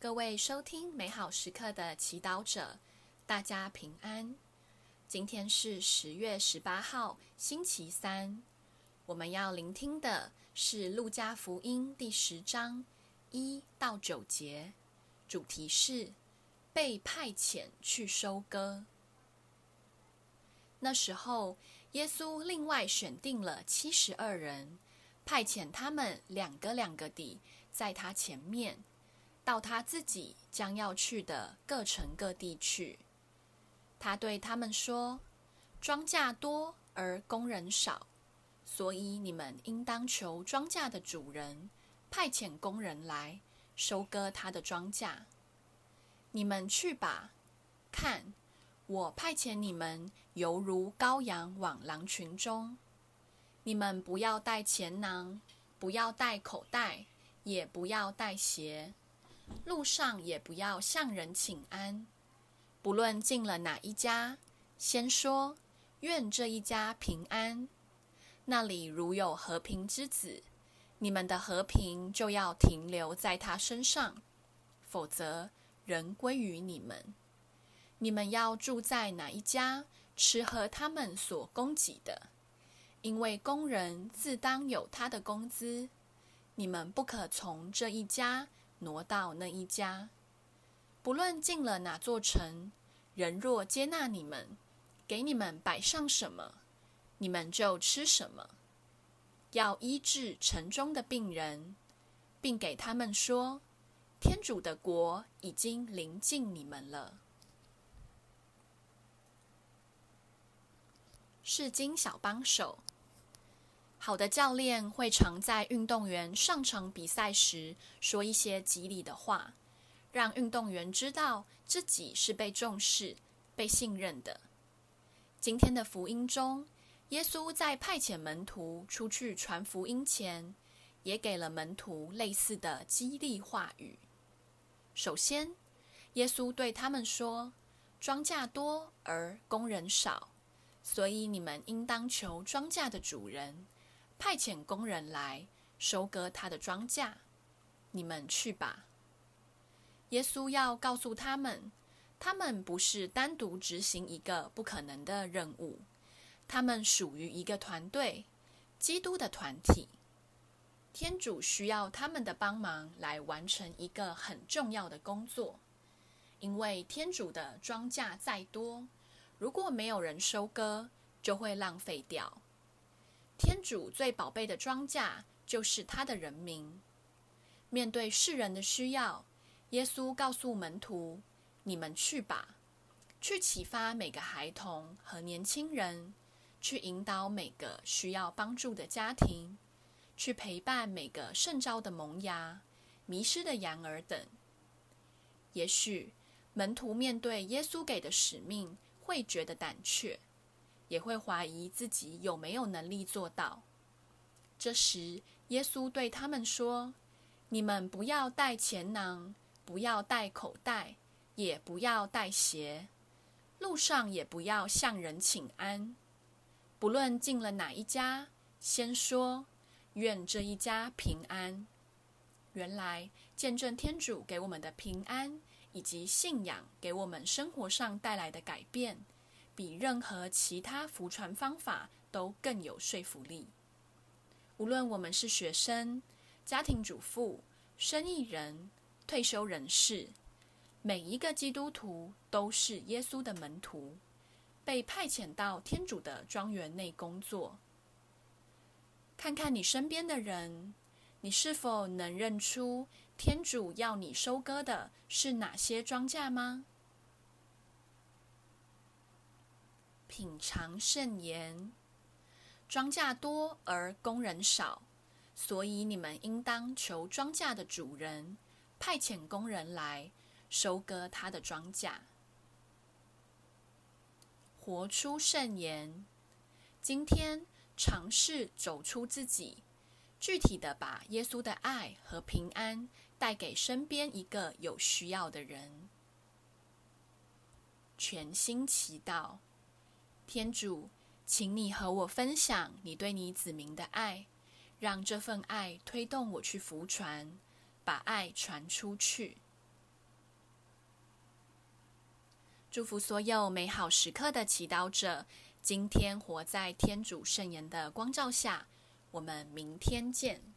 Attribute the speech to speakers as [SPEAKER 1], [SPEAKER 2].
[SPEAKER 1] 各位收听美好时刻的祈祷者，大家平安。今天是十月十八号，星期三。我们要聆听的是《路加福音》第十章一到九节，主题是被派遣去收割。那时候，耶稣另外选定了七十二人，派遣他们两个两个地在他前面，到他自己将要去的各城各地去。他对他们说：“庄稼多而工人少。”所以你们应当求庄稼的主人派遣工人来收割他的庄稼。你们去吧，看，我派遣你们，犹如羔羊往狼群中。你们不要带钱囊，不要带口袋，也不要带鞋，路上也不要向人请安。不论进了哪一家，先说：愿这一家平安。那里如有和平之子，你们的和平就要停留在他身上；否则，人归于你们。你们要住在哪一家，吃喝他们所供给的，因为工人自当有他的工资。你们不可从这一家挪到那一家。不论进了哪座城，人若接纳你们，给你们摆上什么，你们就吃什么，要医治城中的病人，并给他们说：天主的国已经临近你们了。是经小帮手，好的教练会常在运动员上场比赛时说一些激励的话，让运动员知道自己是被重视、被信任的。今天的福音中，耶稣在派遣门徒出去传福音前，也给了门徒类似的激励话语。首先，耶稣对他们说：“庄稼多而工人少，所以你们应当求庄稼的主人派遣工人来收割他的庄稼。你们去吧。”耶稣要告诉他们，他们不是单独执行一个不可能的任务。他们属于一个团队，基督的团体。天主需要他们的帮忙来完成一个很重要的工作，因为天主的庄稼再多，如果没有人收割，就会浪费掉。天主最宝贝的庄稼就是他的人民。面对世人的需要，耶稣告诉门徒：“你们去吧，去启发每个孩童和年轻人。”去引导每个需要帮助的家庭，去陪伴每个圣召的萌芽、迷失的羊儿等。也许门徒面对耶稣给的使命，会觉得胆怯，也会怀疑自己有没有能力做到。这时，耶稣对他们说：“你们不要带钱囊，不要带口袋，也不要带鞋，路上也不要向人请安。”不论进了哪一家，先说愿这一家平安。原来见证天主给我们的平安，以及信仰给我们生活上带来的改变，比任何其他福传方法都更有说服力。无论我们是学生、家庭主妇、生意人、退休人士，每一个基督徒都是耶稣的门徒。被派遣到天主的庄园内工作。看看你身边的人，你是否能认出天主要你收割的是哪些庄稼吗？品尝圣言，庄稼多而工人少，所以你们应当求庄稼的主人派遣工人来收割他的庄稼。活出圣言。今天尝试走出自己，具体的把耶稣的爱和平安带给身边一个有需要的人。全心祈祷，天主请你和我分享你对你子民的爱让这份爱推动我去福传把爱传出去。祝福所有美好时刻的祈祷者今天活在天主圣言的光照下我们明天见。